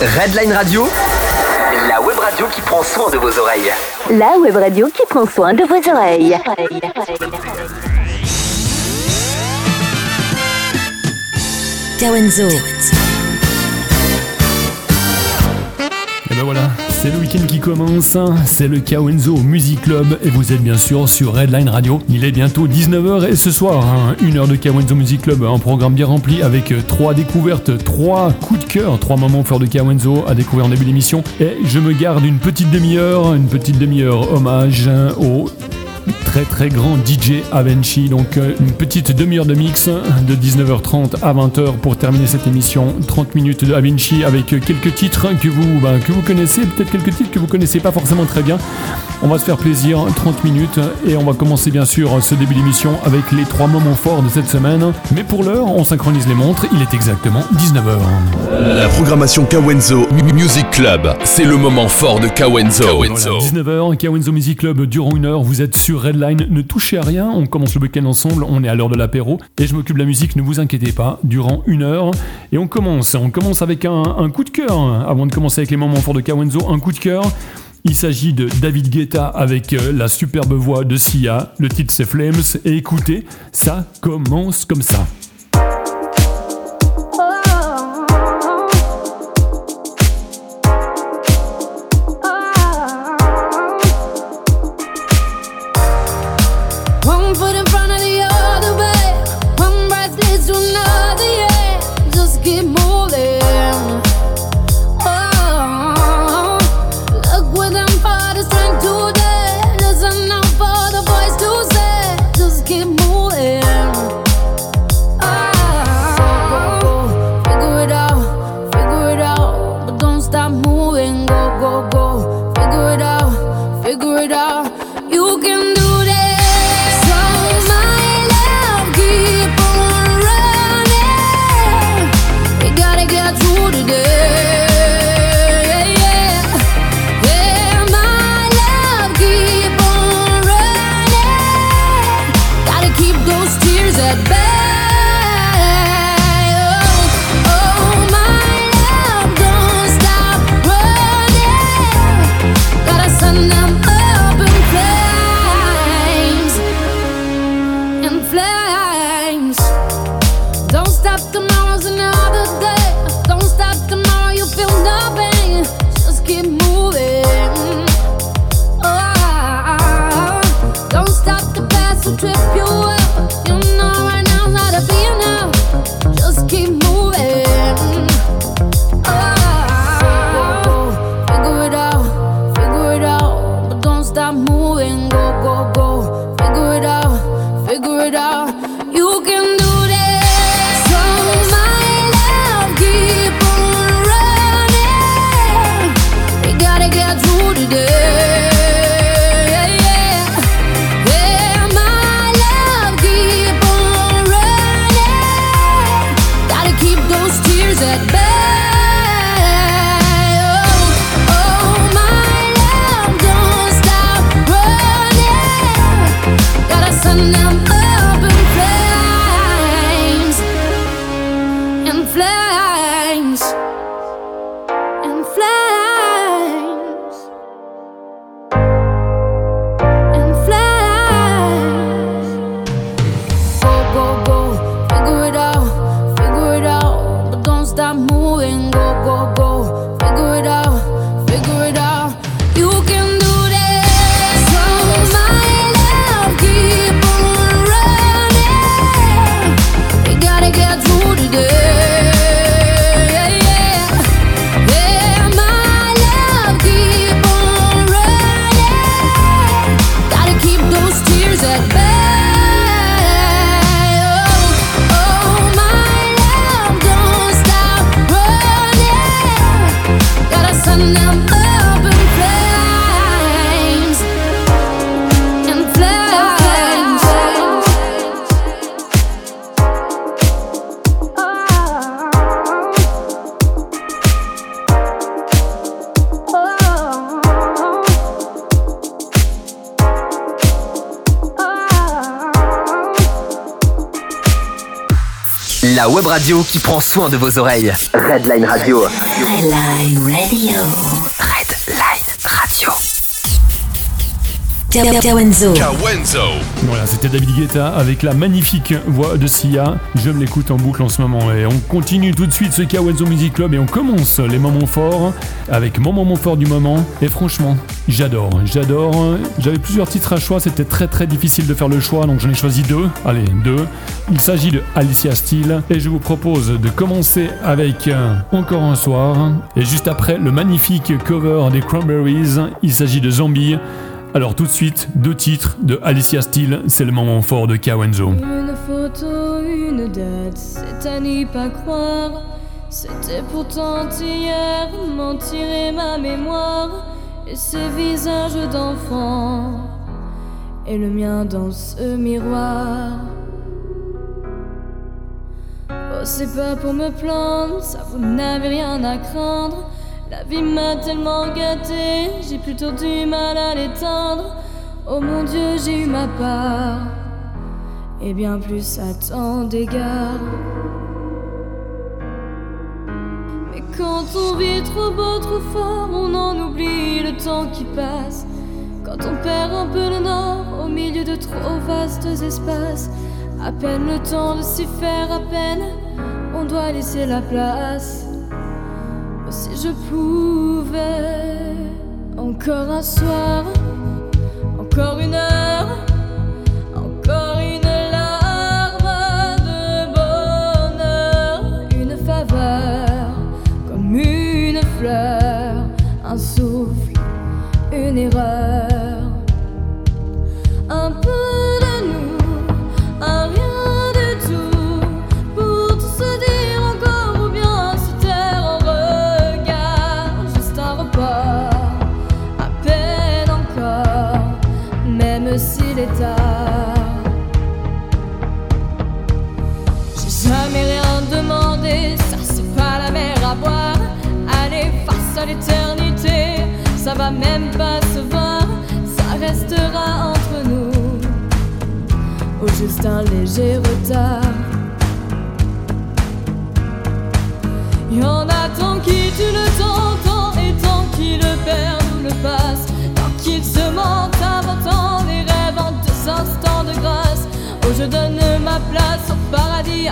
Redline Radio, la web radio qui prend soin de vos oreilles. La web radio qui prend soin de vos oreilles. Kawenzo. Et ben voilà, c'est le week-end qui commence, c'est le Kawenzo Music Club et vous êtes bien sûr sur Redline Radio. Il est bientôt 19h et ce soir, hein, une heure de Kawenzo Music Club, un programme bien rempli avec trois découvertes, trois coups de cœur, trois moments forts de Kawenzo à découvrir en début d'émission. Et je me garde une petite demi-heure, une petite demi-heure hommage au très très grand DJ Avenchi. Donc euh, une petite demi-heure de mix de 19h30 à 20h pour terminer cette émission. 30 minutes de Avenchi avec quelques titres que vous, ben, que vous connaissez, peut-être quelques titres que vous connaissez pas forcément très bien. On va se faire plaisir, 30 minutes, et on va commencer bien sûr ce début d'émission avec les trois moments forts de cette semaine. Mais pour l'heure, on synchronise les montres, il est exactement 19h. La programmation Kawenzo Music Club, c'est le moment fort de Kawenzo. Voilà, 19h, Kawenzo Music Club durant une heure, vous êtes sur Redline, ne touchez à rien, on commence le week-end ensemble, on est à l'heure de l'apéro, et je m'occupe de la musique, ne vous inquiétez pas, durant une heure, et on commence, on commence avec un, un coup de cœur, avant de commencer avec les moments forts de Kawenzo, un coup de cœur, il s'agit de David Guetta avec euh, la superbe voix de Sia, le titre c'est Flames, et écoutez, ça commence comme ça. Radio qui prend soin de vos oreilles. Redline Radio. Redline Radio. Redline Radio. Kawenzo. Kawenzo. Voilà, c'était David Guetta avec la magnifique voix de Sia. Je me l'écoute en boucle en ce moment. Et on continue tout de suite ce Kawenzo Music Club et on commence les moments forts avec mon moment fort du moment. Et franchement, j'adore, j'adore. J'avais plusieurs titres à choix, c'était très très difficile de faire le choix, donc j'en ai choisi deux. Allez, deux. Il s'agit de Alicia Steele et je vous propose de commencer avec Encore un soir. Et juste après, le magnifique cover des Cranberries. Il s'agit de Zombie. Alors tout de suite, deux titres de Alicia Steele, c'est le moment fort de Kawenzo. Une photo, une date, c'est à n'y pas croire. C'était pourtant hier, m'en tirer ma mémoire. Et ces visages d'enfants, et le mien dans ce miroir. C'est pas pour me plaindre, ça vous n'avez rien à craindre. La vie m'a tellement gâté, j'ai plutôt du mal à l'éteindre. Oh mon Dieu, j'ai eu ma part, et bien plus à tant d'égards. Mais quand on vit trop beau, trop fort, on en oublie le temps qui passe. Quand on perd un peu le nord au milieu de trop vastes espaces, à peine le temps de s'y faire, à peine on doit laisser la place. Si je pouvais, encore un soir, encore une heure, encore une larme de bonheur, une faveur comme une fleur, un souffle, une erreur. Même pas se voir, ça restera entre nous. Au juste un léger retard. Y en a tant qui tuent le tant et tant qui le perdent ou le passent, tant qu'ils se mentent, inventant des rêves en deux instants de grâce. Oh, je donne ma place au paradis,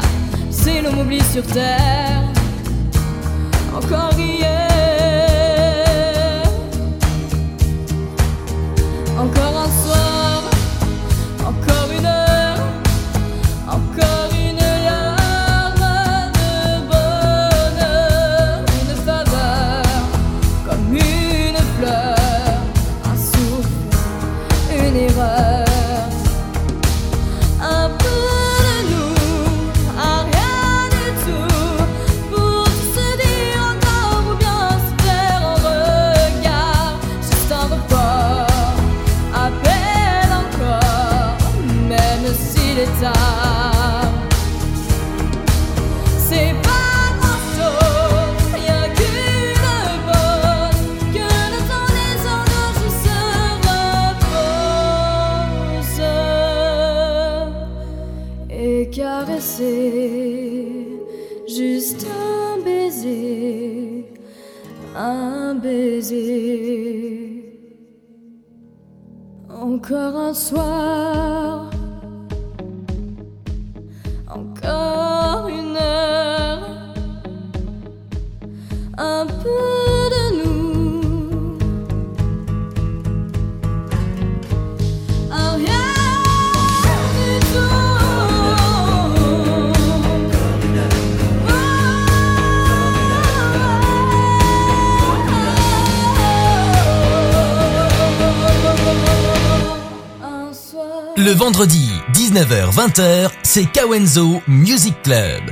c'est l'homme oublie sur terre. Encore hier, encore un soir, Encore un soir, Le vendredi, 19h-20h, c'est Kawenzo Music Club.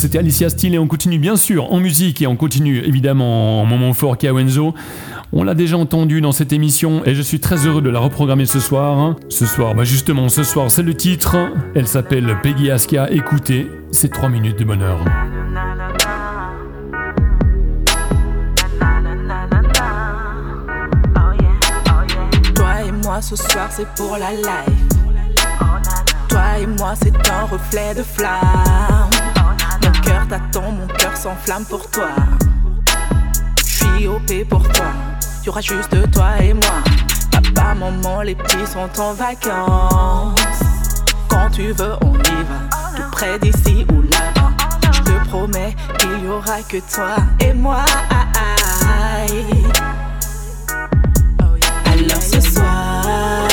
C'était Alicia Steele et on continue bien sûr en musique et on continue évidemment en moment fort Kawenzo. On l'a déjà entendu dans cette émission et je suis très heureux de la reprogrammer ce soir. Ce soir, bah justement, ce soir, c'est le titre. Elle s'appelle Peggy Aska. Écoutez, c'est 3 minutes de bonheur. Toi et moi ce soir c'est pour la life. Toi et moi c'est un reflet de flamme. T'attend, mon cœur s'enflamme pour toi. Je suis OP pour toi. Y aura juste toi et moi. Papa, maman, les petits sont en vacances. Quand tu veux, on y va. Tout près d'ici ou là-bas. Je te promets qu'il y aura que toi et moi. Alors ce soir,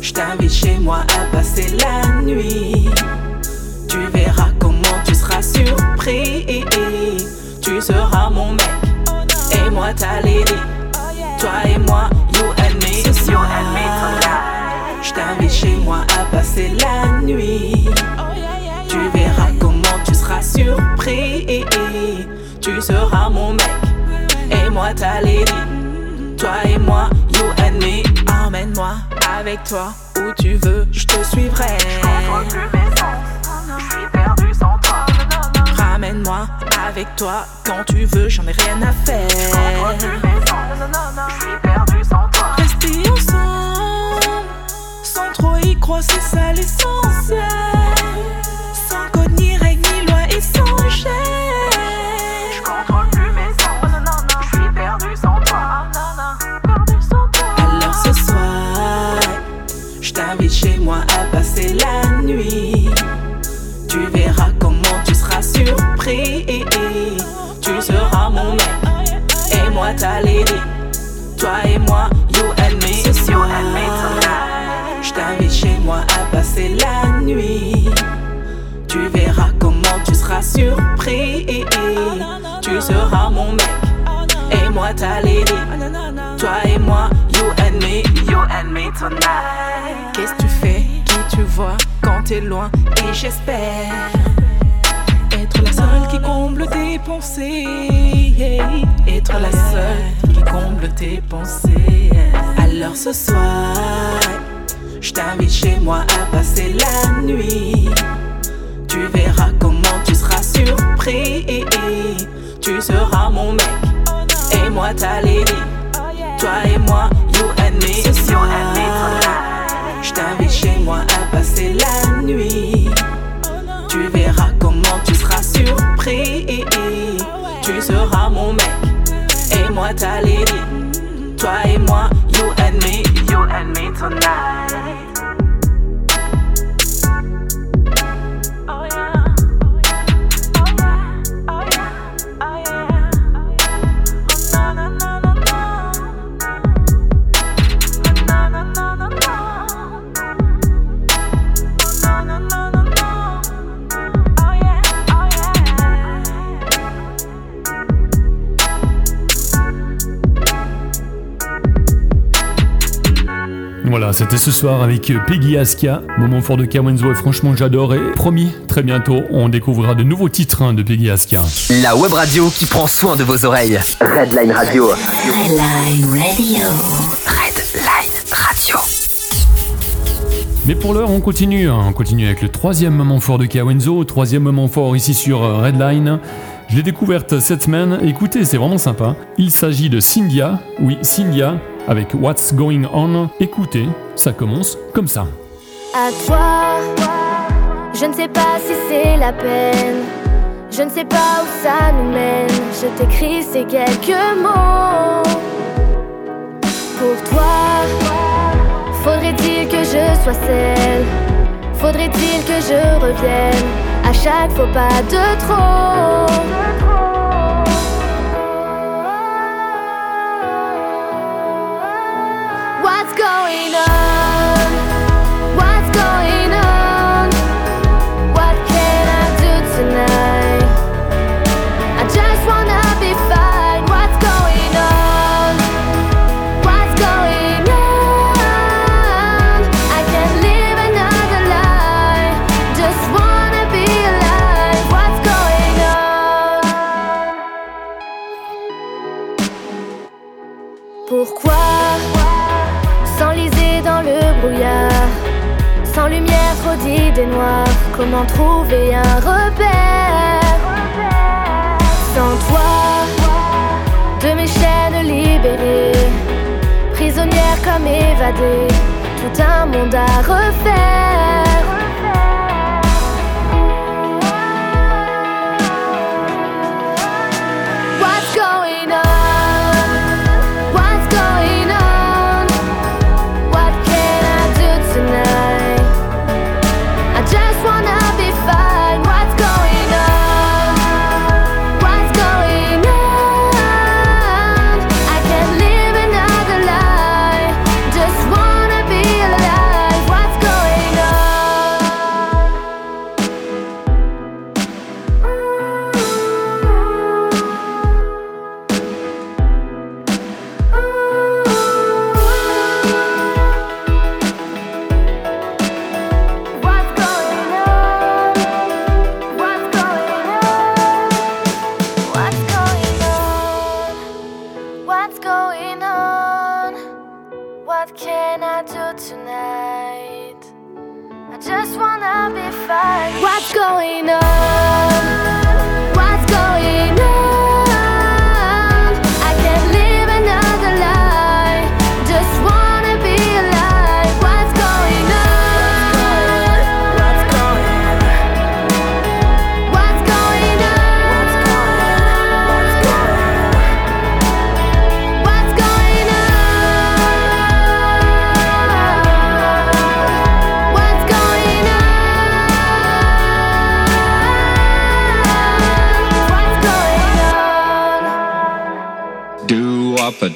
je t'invite chez moi à passer la nuit. Tu verras seras Tu seras mon mec et moi ta lady. Toi et moi, you and me. Ce soir, je t'invite chez moi à passer la nuit. Tu verras comment tu seras surpris. Tu seras mon mec et moi ta lady. Toi et moi, you and me. Emmène-moi avec toi où tu veux, je te suivrai. Ramène-moi avec toi quand tu veux, j'en ai rien à faire. Rester ensemble, sans trop y croire, c'est ça l'essentiel. Tu seras mon mec et moi ta lady. Toi et moi, you and me. Ce soir, je t'invite chez moi à passer la nuit. Tu verras comment tu seras surpris. Tu seras mon mec et moi ta lady. Toi et moi, you and me, you and me tonight. Qu'est-ce que tu fais, qui tu vois quand t'es loin? Et j'espère qui comble tes pensées. Être la seule qui comble tes pensées. Alors ce soir, je t'invite chez moi à passer la nuit. Tu verras comment tu seras surpris. Tu seras mon mec et moi ta lady. Toi et moi, you and me. Ce soir, je t'invite chez moi à passer la nuit. Moi. Toi et moi, you and me, you and me tonight. Voilà, c'était ce soir avec Peggy Aska, moment fort de Kawenzo et franchement j'adore et promis, très bientôt on découvrira de nouveaux titres hein, de Peggy Aska. La web radio qui prend soin de vos oreilles. Redline Radio. Redline Radio. Redline Radio. Mais pour l'heure on continue, hein, on continue avec le troisième moment fort de Kawenzo, troisième moment fort ici sur euh, Redline. Je l'ai découverte cette semaine, écoutez c'est vraiment sympa. Il s'agit de Cynthia, oui Cynthia, avec What's Going On. Écoutez, ça commence comme ça. À toi, je ne sais pas si c'est la peine. Je ne sais pas où ça nous mène. Je t'écris ces quelques mots. Pour toi, faudrait-il que je sois celle Faudrait-il que je revienne À chaque faux pas de trop going on?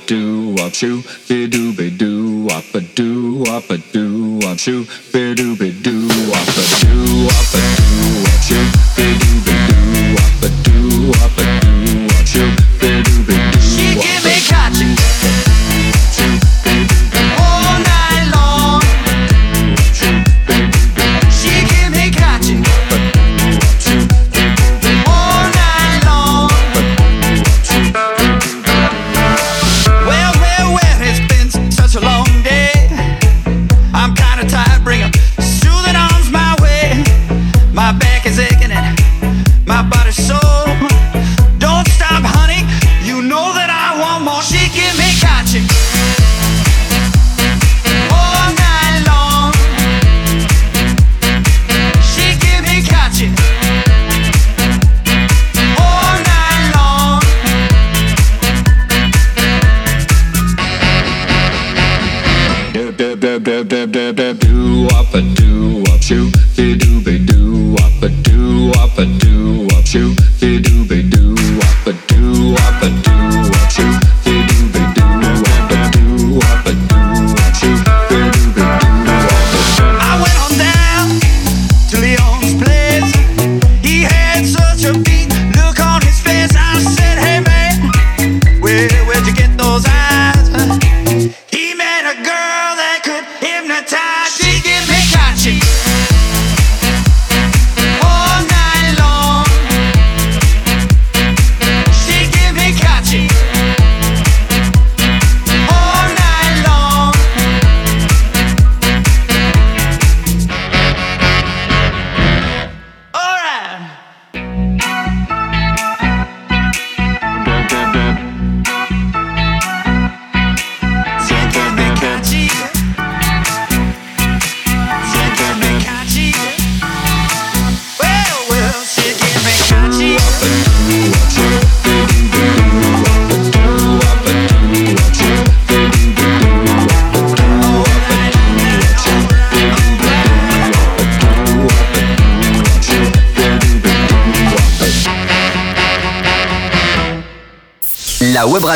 do up shoo be do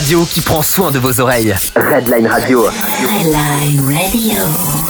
radio qui prend soin de vos oreilles. Redline Radio. Redline Radio.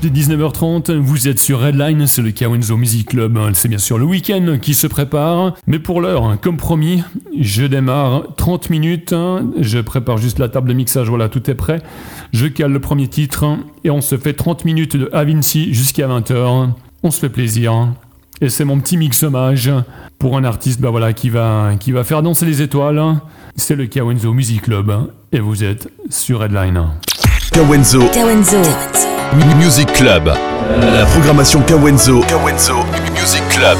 des 19h30, vous êtes sur Redline, c'est le Kawenzo Music Club, c'est bien sûr le week-end qui se prépare, mais pour l'heure, hein, comme promis, je démarre 30 minutes, je prépare juste la table de mixage, voilà, tout est prêt, je cale le premier titre, et on se fait 30 minutes de Avinci jusqu'à 20h, on se fait plaisir, et c'est mon petit mix hommage pour un artiste bah voilà, qui, va, qui va faire danser les étoiles, c'est le Kawenzo Music Club, et vous êtes sur Redline. Kawenzo. Kawenzo. Music Club. La programmation Kawenzo. Kawenzo Music Club.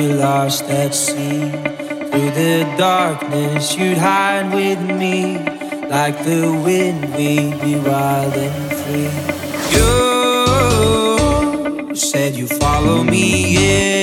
we lost at sea. Through the darkness, you'd hide with me. Like the wind, we'd be wild and free. You said you follow me.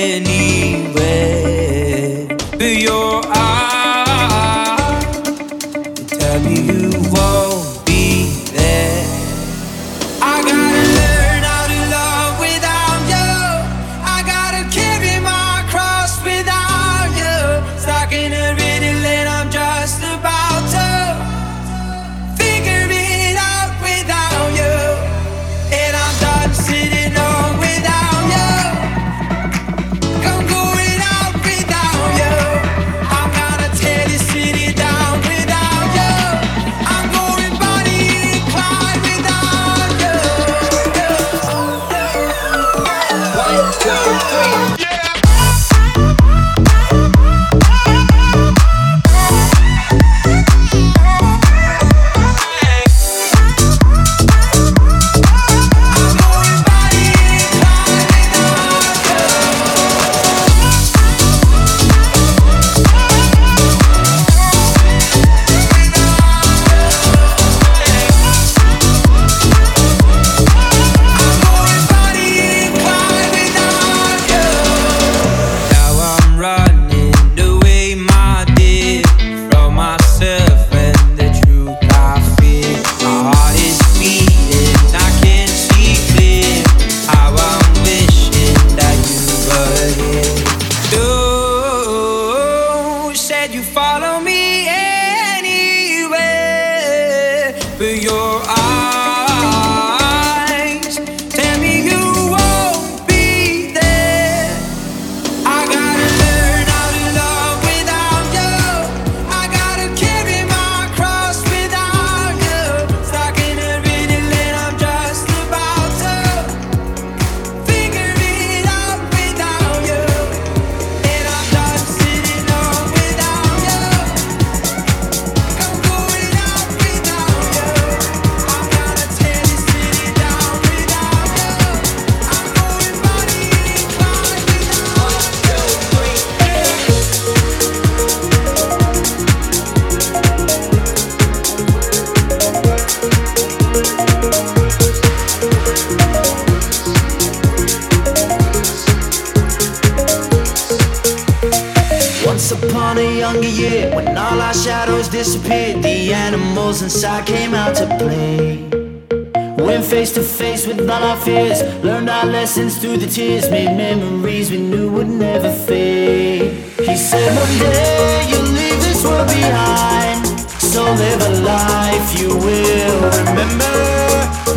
face to face with all our fears. Learned our lessons through the tears, made memories we knew would never fade. He said, One day you'll leave this world behind. So live a life you will remember.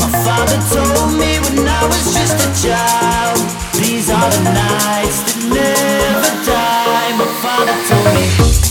My father told me when I was just a child, these are the nights that never die. My father told me.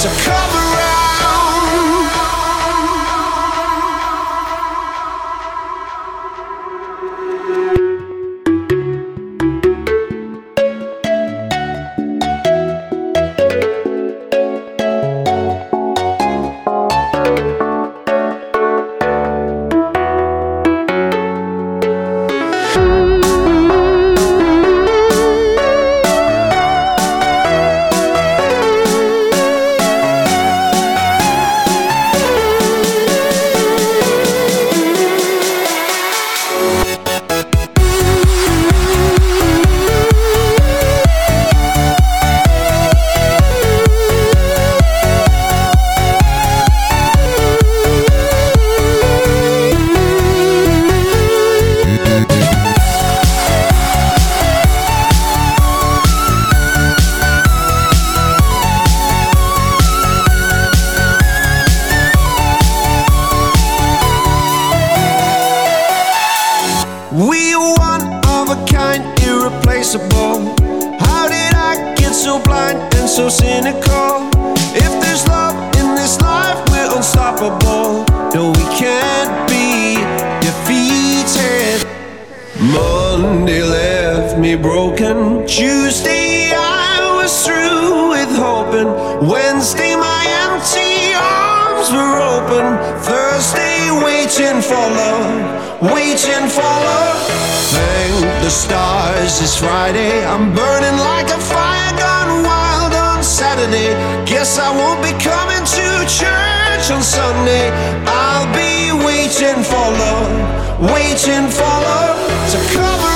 to come No, we can't be defeated. Monday left me broken. Tuesday I was through with hoping. Wednesday my empty arms were open. Thursday waiting for love, waiting for love. Thank the stars it's Friday. I'm burning like a fire gone wild on Saturday. Guess I won't be coming to church on Sunday. I'll be waiting for love, waiting for love to come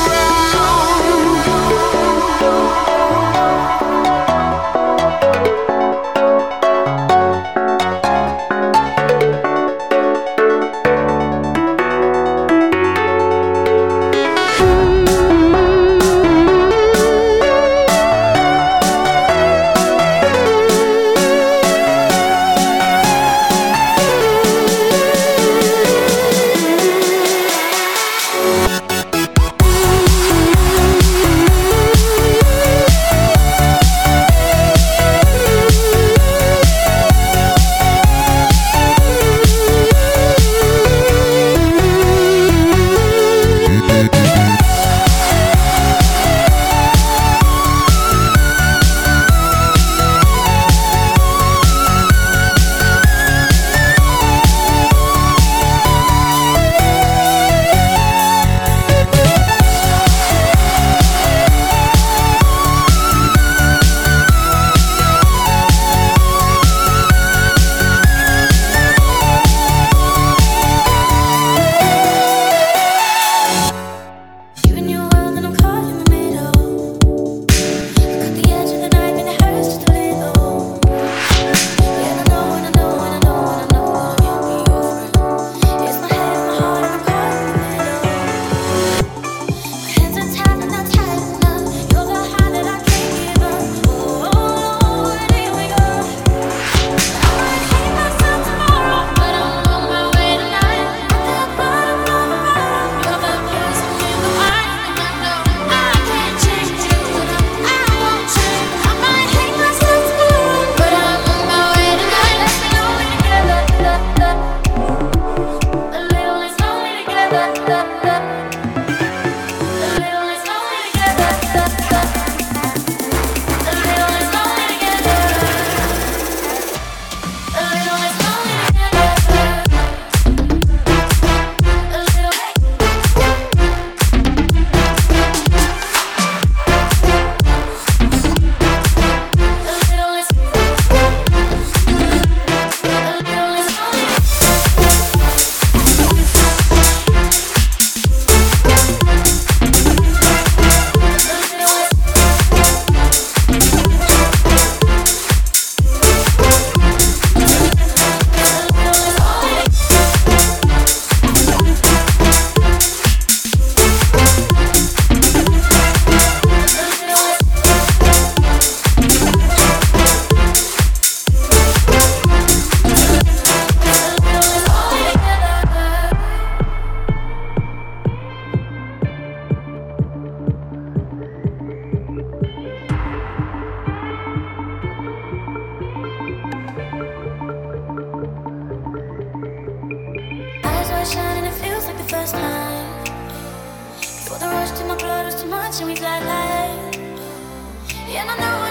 much and we collide. And I know.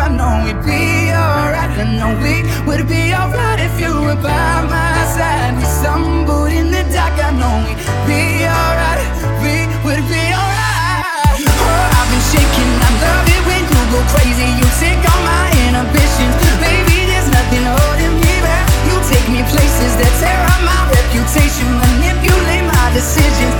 I know we'd be alright. I know we would be alright if you were by my side. We stumbled in the dark, I know we'd be alright. We would be alright. Oh, I've been shaking, I love it when you go crazy. You take all my inhibitions. Baby, there's nothing holding me back. You take me places that tear up my reputation, manipulate my decisions.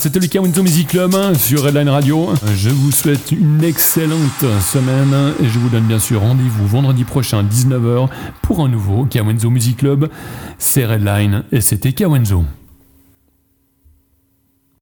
C'était le Kawenzo Music Club hein, sur Redline Radio. Je vous souhaite une excellente semaine et je vous donne bien sûr rendez-vous vendredi prochain 19h pour un nouveau Kawenzo Music Club. C'est Redline et c'était Kawenzo.